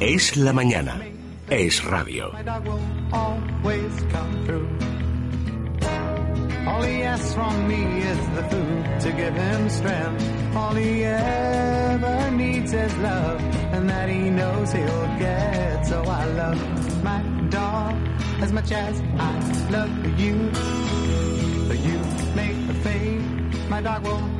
Es la mañana. Es radio. All he asks from me is the food to give him strength. All he ever needs is love, and that he knows he'll get. So I love my dog as much as I love you. But you make the fade, my dog will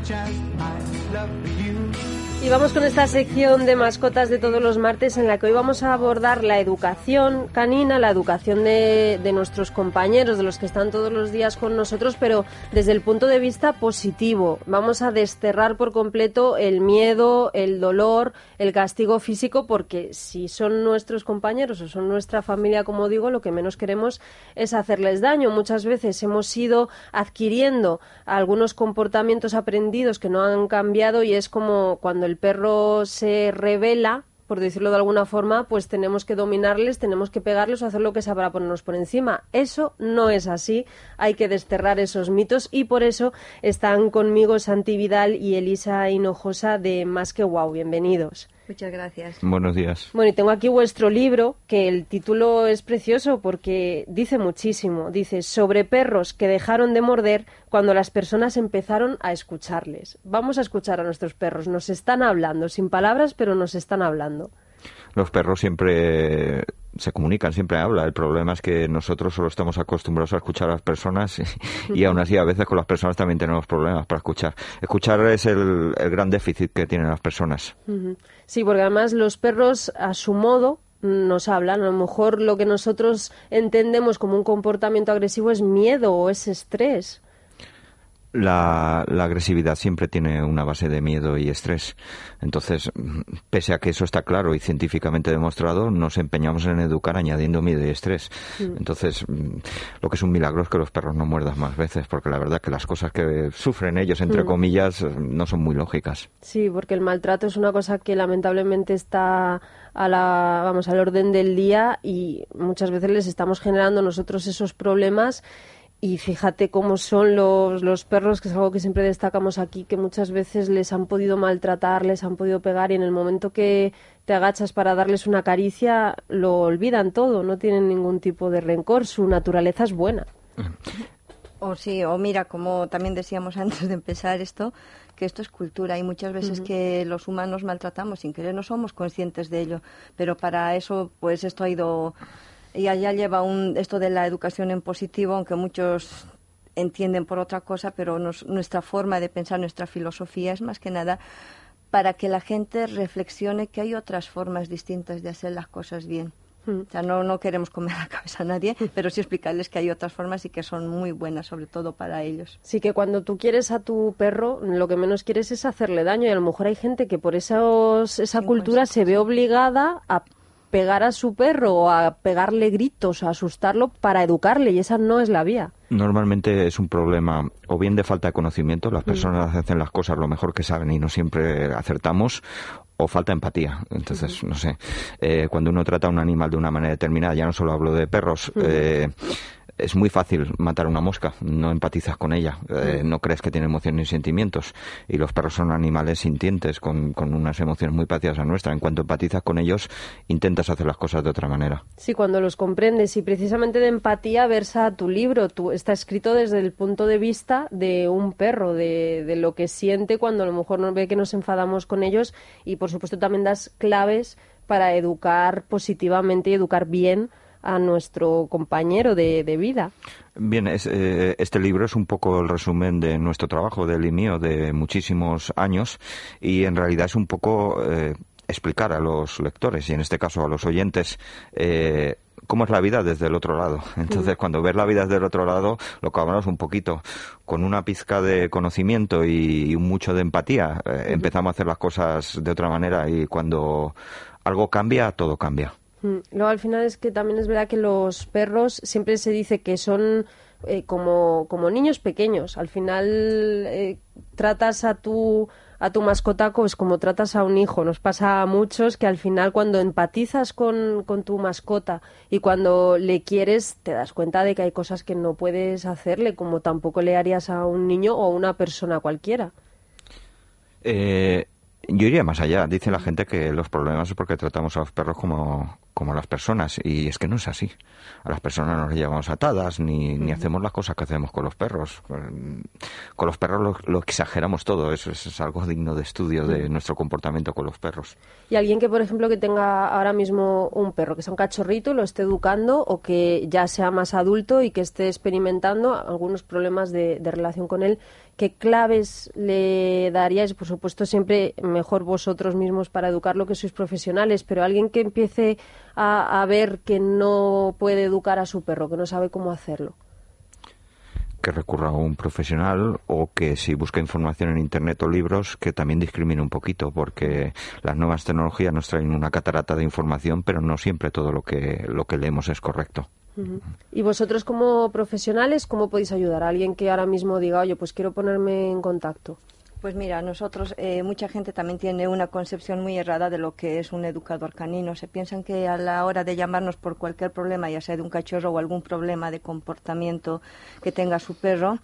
much as I love you. Y vamos con esta sección de mascotas de todos los martes en la que hoy vamos a abordar la educación canina, la educación de, de, nuestros compañeros, de los que están todos los días con nosotros, pero desde el punto de vista positivo. Vamos a desterrar por completo el miedo, el dolor, el castigo físico, porque si son nuestros compañeros o son nuestra familia, como digo, lo que menos queremos es hacerles daño. Muchas veces hemos ido adquiriendo algunos comportamientos aprendidos que no han cambiado y es como cuando el perro se revela por decirlo de alguna forma, pues tenemos que dominarles, tenemos que pegarles o hacer lo que sea para ponernos por encima. Eso no es así, hay que desterrar esos mitos y por eso están conmigo Santi Vidal y Elisa Hinojosa de Más que Wow. Bienvenidos. Muchas gracias. Buenos días. Bueno, y tengo aquí vuestro libro, que el título es precioso porque dice muchísimo. Dice, sobre perros que dejaron de morder cuando las personas empezaron a escucharles. Vamos a escuchar a nuestros perros. Nos están hablando, sin palabras, pero nos están hablando los perros siempre se comunican, siempre hablan. El problema es que nosotros solo estamos acostumbrados a escuchar a las personas y, aún así a veces con las personas también tenemos problemas para escuchar. Escuchar es el, gran déficit que tienen las personas. Sí, porque además los perros a su modo nos hablan. A lo mejor lo que nosotros entendemos como un comportamiento agresivo es miedo o es estrés la, la, agresividad siempre tiene una base de miedo y estrés. Entonces, pese a que eso está claro y científicamente demostrado, nos empeñamos en educar añadiendo miedo y estrés. Mm. Entonces, lo que es un milagro es que los perros no muerdan más veces, porque la verdad que las cosas que sufren ellos, entre mm. comillas, no son muy lógicas. Sí, porque el maltrato es una cosa que lamentablemente está a la, vamos, al orden del día y muchas veces les estamos generando nosotros esos problemas y fíjate cómo son los, los perros, que es algo que siempre destacamos aquí, que muchas veces les han podido maltratar, les han podido pegar y en el momento que te agachas para darles una caricia, lo olvidan todo, no tienen ningún tipo de rencor, su naturaleza es buena. O sí, o mira, como también decíamos antes de empezar esto, que esto es cultura y muchas veces que los humanos maltratamos sin querer, no somos conscientes de ello, pero para eso pues esto ha ido y allá lleva un, esto de la educación en positivo, aunque muchos entienden por otra cosa, pero nuestra forma de pensar, nuestra filosofía es más que nada para que la gente reflexione que hay otras formas distintas de hacer las cosas bien. Hmm. O sea, no, no queremos comer la cabeza a nadie, pero sí explicarles que hay otras formas y que son muy buenas, sobre todo para ellos. Sí, que cuando tú quieres a tu perro, lo que menos quieres es hacerle daño y a lo mejor hay gente que por esos, esa cultura se ve obligada a pegar a su perro o a pegarle gritos, a asustarlo para educarle y esa no es la vía. Normalmente es un problema o bien de falta de conocimiento, las mm. personas hacen las cosas lo mejor que saben y no siempre acertamos, o falta empatía. Entonces, no sé, eh, cuando uno trata a un animal de una manera determinada, ya no solo hablo de perros, eh, es muy fácil matar una mosca, no empatizas con ella, eh, no crees que tiene emociones ni sentimientos. Y los perros son animales sintientes, con, con, unas emociones muy parecidas a nuestra. En cuanto empatizas con ellos, intentas hacer las cosas de otra manera. Sí, cuando los comprendes. Y precisamente de empatía versa tu libro. Está escrito desde el punto de vista de un perro, de, de lo que siente cuando a lo mejor no ve que nos enfadamos con ellos. Y por supuesto también das claves para educar positivamente y educar bien a nuestro compañero de, vida. Bien, eh, este libro es un poco el resumen de nuestro trabajo, del y mío, de muchísimos años, y en realidad es un poco eh, explicar a los lectores y en este caso a los oyentes eh, cómo es la vida desde el otro lado. Entonces, cuando ves la vida desde el otro lado, lo que hablamos un poquito, con una pizca de conocimiento y, mucho de empatía, eh, empezamos a hacer las cosas de otra manera y cuando algo cambia, todo cambia. Luego, al final es que también es verdad que los perros siempre se dice que son eh, como, como niños pequeños. Al final eh, tratas a tu a tu mascota pues como tratas a un hijo. Nos pasa a muchos que al final cuando empatizas con, con, tu mascota y cuando le quieres te das cuenta de que hay cosas que no puedes hacerle como tampoco le harías a un niño o a una persona cualquiera. Eh, yo iría más allá. Dice la gente que los problemas es porque tratamos a los perros como, como las personas. Y es que no es así. A las personas no las llevamos atadas, ni, ni hacemos las cosas que hacemos con los perros. Con los perros lo, exageramos todo. Eso es, algo digno de estudio de nuestro comportamiento con los perros. Y alguien que, por ejemplo, que tenga ahora mismo un perro, que sea un cachorrito, lo esté educando o que ya sea más adulto y que esté experimentando algunos problemas de, de relación con él, ¿qué claves le daríais? Por supuesto, siempre mejor vosotros mismos para educarlo que sois profesionales, pero alguien que empiece a, a ver que no puede educar a su perro, que no sabe cómo hacerlo que recurra a un profesional o que si busca información en internet o libros que también discrimine un poquito porque las nuevas tecnologías nos traen una catarata de información pero no siempre todo lo que lo que leemos es correcto. Y vosotros como profesionales, ¿cómo podéis ayudar a alguien que ahora mismo diga, oye, pues quiero ponerme en contacto? Pues mira, nosotros, eh, mucha gente también tiene una concepción muy errada de lo que es un educador canino. Se piensan que a la hora de llamarnos por cualquier problema, ya sea de un cachorro o algún problema de comportamiento que tenga su perro,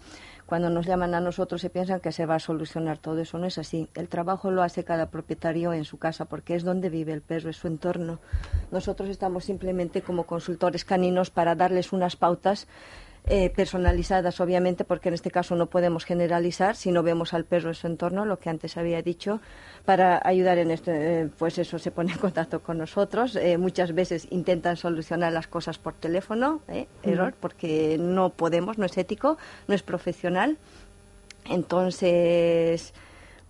cuando nos llaman a nosotros se piensan que se va a solucionar todo eso. No es así. El trabajo lo hace cada propietario en su casa porque es donde vive el perro, es su entorno. Nosotros estamos simplemente como consultores caninos para darles unas pautas eh, personalizadas, obviamente, porque en este caso no podemos generalizar si no vemos al perro en su entorno, lo que antes había dicho, para ayudar en esto, eh, pues eso se pone en contacto con nosotros. Eh, muchas veces intentan solucionar las cosas por teléfono, error, porque no podemos, no es ético, no es profesional. Entonces,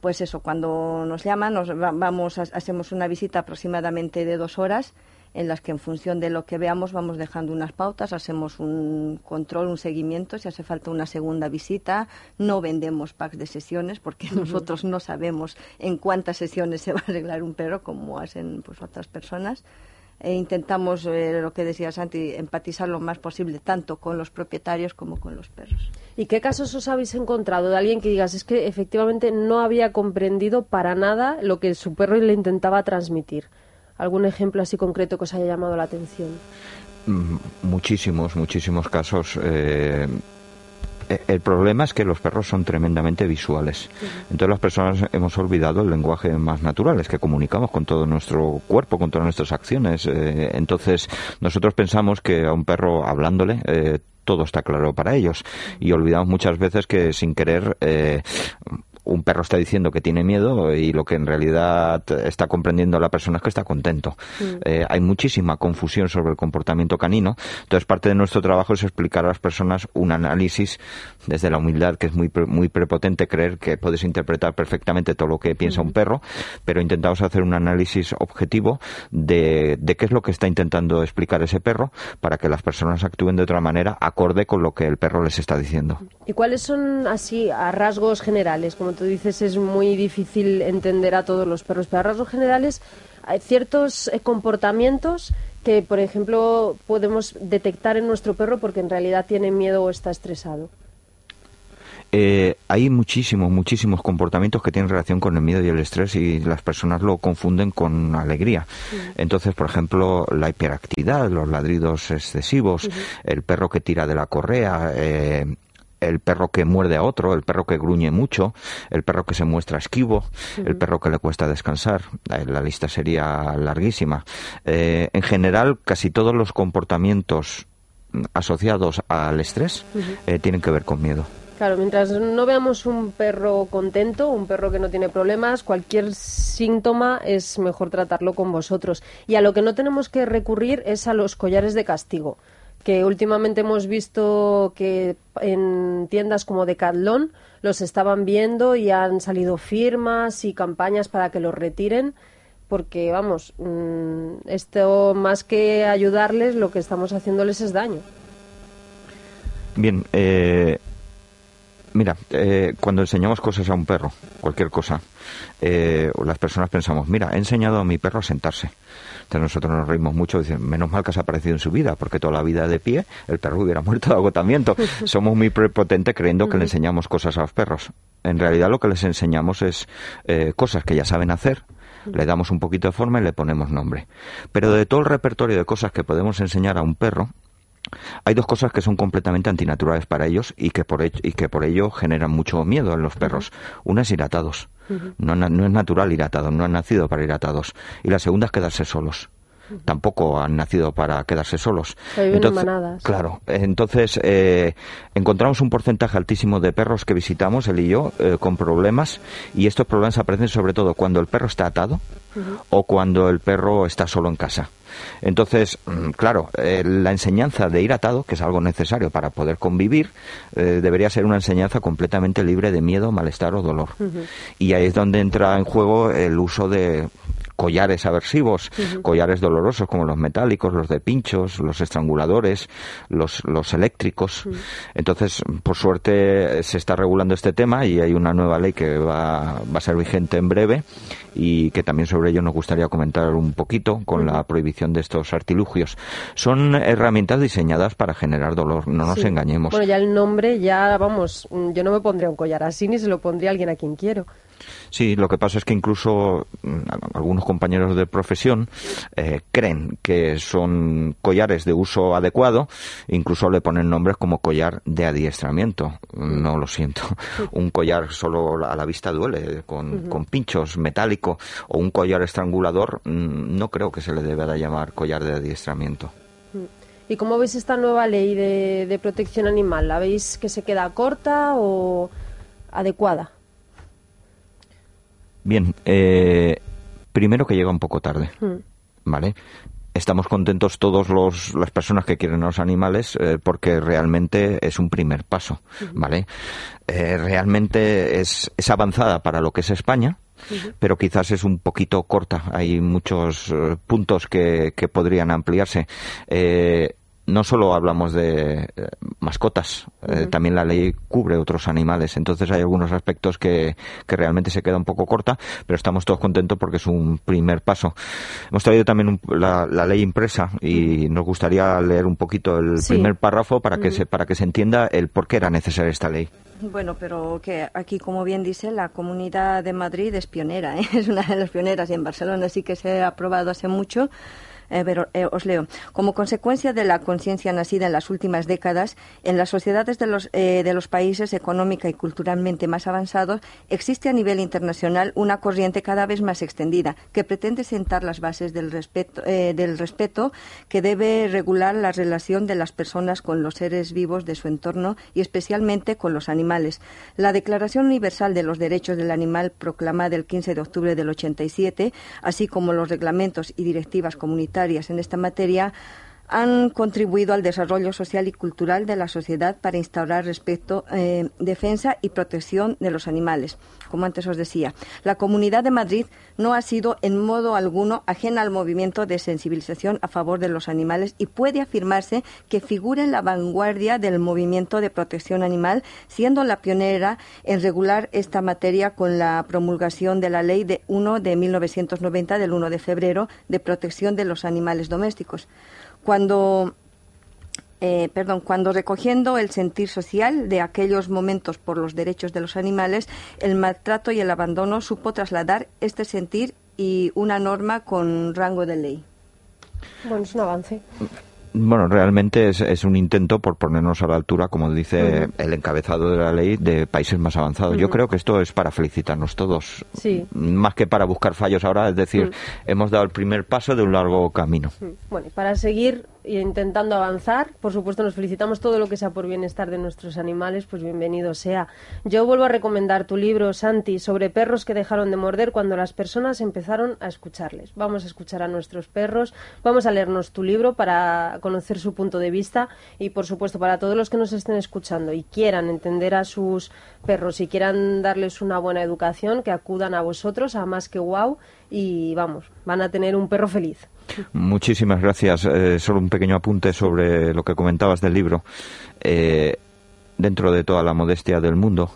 pues eso, cuando nos llaman, nos vamos, hacemos una visita aproximadamente de dos horas en las que en función de lo que veamos vamos dejando unas pautas, hacemos un control, un seguimiento, si hace falta una segunda visita, no vendemos packs de sesiones porque nosotros no sabemos en cuántas sesiones se va a arreglar un perro como hacen pues otras personas. E intentamos, eh, lo que decía Santi, empatizar lo más posible tanto con los propietarios como con los perros. ¿Y qué casos os habéis encontrado de alguien que digas es que efectivamente no había comprendido para nada lo que su perro le intentaba transmitir? ¿Algún ejemplo así concreto que os haya llamado la atención? Mm, muchísimos, muchísimos casos. Eh, e, el problema es que los perros son tremendamente visuales. Entonces las personas hemos olvidado el lenguaje más natural, es que comunicamos con todo nuestro cuerpo, con todas nuestras acciones. Eh, entonces nosotros pensamos que a un perro hablándole eh, todo está claro para ellos y olvidamos muchas veces que sin querer un perro está diciendo que tiene miedo y lo que en realidad está comprendiendo la persona es que está contento. Mm. Eh, hay muchísima confusión sobre el comportamiento canino, entonces parte de nuestro trabajo es explicar a las personas un análisis desde la humildad, que es muy, muy prepotente creer que puedes interpretar perfectamente todo lo que piensa un mm. perro, pero intentamos hacer un análisis objetivo de, de qué es lo que está intentando explicar ese perro para que las personas actúen de otra manera acorde con lo que el perro les está diciendo. ¿Y cuáles son así a rasgos generales, como tú dices, es muy difícil entender a todos los perros, pero a rasgos generales hay ciertos eh, comportamientos que, por ejemplo, podemos detectar en nuestro perro porque en realidad tiene miedo o está estresado. Eh, hay muchísimos, muchísimos comportamientos que tienen relación con el miedo y el estrés y las personas lo confunden con alegría. Entonces, por ejemplo, la hiperactividad, los ladridos excesivos, el perro que tira de la correa, eh, el perro que muerde a otro, el perro que gruñe mucho, el perro que se muestra esquivo, el perro que le cuesta descansar. La lista sería larguísima. Eh, en general, casi todos los comportamientos asociados al estrés eh, tienen que ver con miedo. Claro, mientras no veamos un perro contento, un perro que no tiene problemas, cualquier síntoma es mejor tratarlo con vosotros. Y a lo que no tenemos que recurrir es a los collares de castigo que últimamente hemos visto que en tiendas como Decathlon los estaban viendo y han salido firmas y campañas para que los retiren. porque vamos, mm, esto más que ayudarles, lo que estamos haciéndoles es daño. Bien, eh, mira, eh, cuando enseñamos cosas a un perro, cualquier cosa, eh, las personas pensamos, mira, he enseñado a mi perro a sentarse. Entonces nosotros nos reímos mucho, dicen, menos mal que has aparecido en su vida, porque toda la vida de pie el perro hubiera muerto de agotamiento. Somos muy prepotentes creyendo que le enseñamos cosas a los perros. En realidad lo que les enseñamos es eh, cosas que ya saben hacer, le damos un poquito de forma y le ponemos nombre. Pero de todo el repertorio de cosas que podemos enseñar a un perro, hay dos cosas que son completamente antinaturales para ellos y que por, y que por ello generan mucho miedo en los perros. Una es iratados. no, no, es natural iratados, no han nacido para iratados. Y la segunda es quedarse solos tampoco han nacido para quedarse solos. Entonces, Claro, entonces eh, encontramos un porcentaje altísimo de perros que visitamos, él y yo, eh, con problemas, y estos problemas aparecen sobre todo cuando el perro está atado o cuando el perro está solo en casa. Entonces, mm, claro, eh, la enseñanza de ir atado, que es algo necesario para poder convivir, debería ser una enseñanza completamente libre de miedo, malestar o dolor. Y ahí es donde entra en juego el uso de collares aversivos, collares dolorosos como los metálicos, los de pinchos, los estranguladores, los, los eléctricos. Entonces, por suerte, se está regulando este tema y hay una nueva ley que va, va a ser vigente en breve y que también sobre ello nos gustaría comentar un poquito con la prohibición de estos artilugios. Son herramientas diseñadas para generar dolor, no nos engañemos. Bueno, ya el nombre, ya vamos, yo no me pondría un collar así ni se lo pondría a alguien a quien quiero. Sí, lo que pasa es que incluso mm, algunos compañeros de profesión eh, creen que son collares de uso adecuado, incluso le ponen nombres como collar de adiestramiento. No lo siento. Un collar solo a la vista duele, con, con pinchos metálico o un collar estrangulador, mm, no creo que se le deba de llamar collar de adiestramiento. ¿Y cómo veis esta nueva ley de, de protección animal? ¿La veis que se queda corta o adecuada? Bien, eh, primero que llega un poco tarde, hmm. ¿vale? Estamos contentos todos los, las personas que quieren a los animales eh, porque realmente es un primer paso, hmm. ¿vale? Eh, realmente es, es avanzada para lo que es España, pero quizás es un poquito corta. Hay muchos puntos que, que podrían ampliarse. Eh, no solo hablamos de eh, mascotas, eh, también la ley cubre otros animales. Entonces hay algunos aspectos que, que, realmente se queda un poco corta, pero estamos todos contentos porque es un primer paso. Hemos traído también la, ley impresa y nos gustaría leer un poquito el primer párrafo para que, se, para que se entienda el por qué era necesaria esta ley. Bueno, pero que aquí, como bien dice, la Comunidad de Madrid es pionera, ¿eh? es una de las pioneras y en Barcelona sí que se ha aprobado hace mucho eh, pero, eh, os leo. Como consecuencia de la conciencia nacida en las últimas décadas, en las sociedades de los, eh, de los países económica y culturalmente más avanzados, existe a nivel internacional una corriente cada vez más extendida que pretende sentar las bases del respeto, del respeto que debe regular la relación de las personas con los seres vivos de su entorno y especialmente con los animales. La Declaración Universal de los Derechos del Animal proclamada el 15 de octubre del 87, así como los reglamentos y directivas comunitarias en esta materia han contribuido al desarrollo social y cultural de la sociedad para instaurar respeto, eh, defensa y protección de los animales. Como antes os decía, la Comunidad de Madrid no ha sido en modo alguno ajena al movimiento de sensibilización a favor de los animales y puede afirmarse que figura en la vanguardia del movimiento de protección animal, siendo la pionera en regular esta materia con la promulgación de la Ley de 1 de 1990 del 1 de febrero de protección de los animales domésticos cuando eh, perdón, cuando recogiendo el sentir social de aquellos momentos por los derechos de los animales, el maltrato y el abandono supo trasladar este sentir y una norma con rango de ley. Bueno, es un avance. Bueno, realmente es, un intento por ponernos a la altura, como dice el encabezado de la ley, de países más avanzados. Yo creo que esto es para felicitarnos todos, sí. más que para buscar fallos ahora, es decir, hemos dado el primer paso de un largo camino. Bueno, y para seguir intentando avanzar. Por supuesto, nos felicitamos todo lo que sea por bienestar de nuestros animales, pues bienvenido sea. Yo vuelvo a recomendar tu libro, Santi, sobre perros que dejaron de morder cuando las personas empezaron a escucharles. Vamos a escuchar a nuestros perros, vamos a leernos tu libro para conocer su punto de vista y, por supuesto, para todos los que nos estén escuchando y quieran entender a sus perros y quieran darles una buena educación, que acudan a vosotros, a Más que Wow, y vamos, van a tener un perro feliz. Muchísimas gracias. Eh, solo un pequeño apunte sobre lo que comentabas del libro. Eh, dentro de toda la modestia del mundo,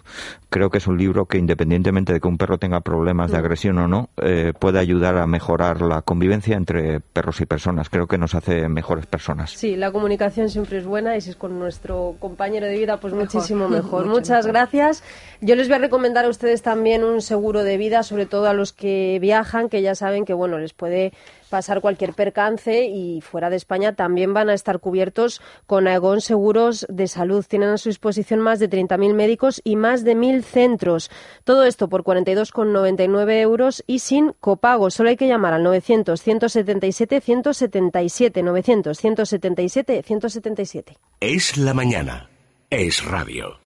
creo que es un libro que independientemente de que un perro tenga problemas de mm. agresión o no, eh, puede ayudar a mejorar la convivencia entre perros y personas. Creo que nos hace mejores personas. Sí, la comunicación siempre es buena y si es con nuestro compañero de vida, pues muchísimo mejor. Muchas gracias. Yo les voy a recomendar a ustedes también un seguro de vida, sobre todo a los que viajan, que ya saben que bueno, les puede pasar cualquier percance y fuera de España también van a estar cubiertos con Aegon Seguros de Salud. Tienen a su disposición más de 30.000 médicos y más de 1.000 centros. Todo esto por 42,99 euros y sin copago. Solo hay que llamar al 900 177 177 900 177 177. Es la mañana. Es radio.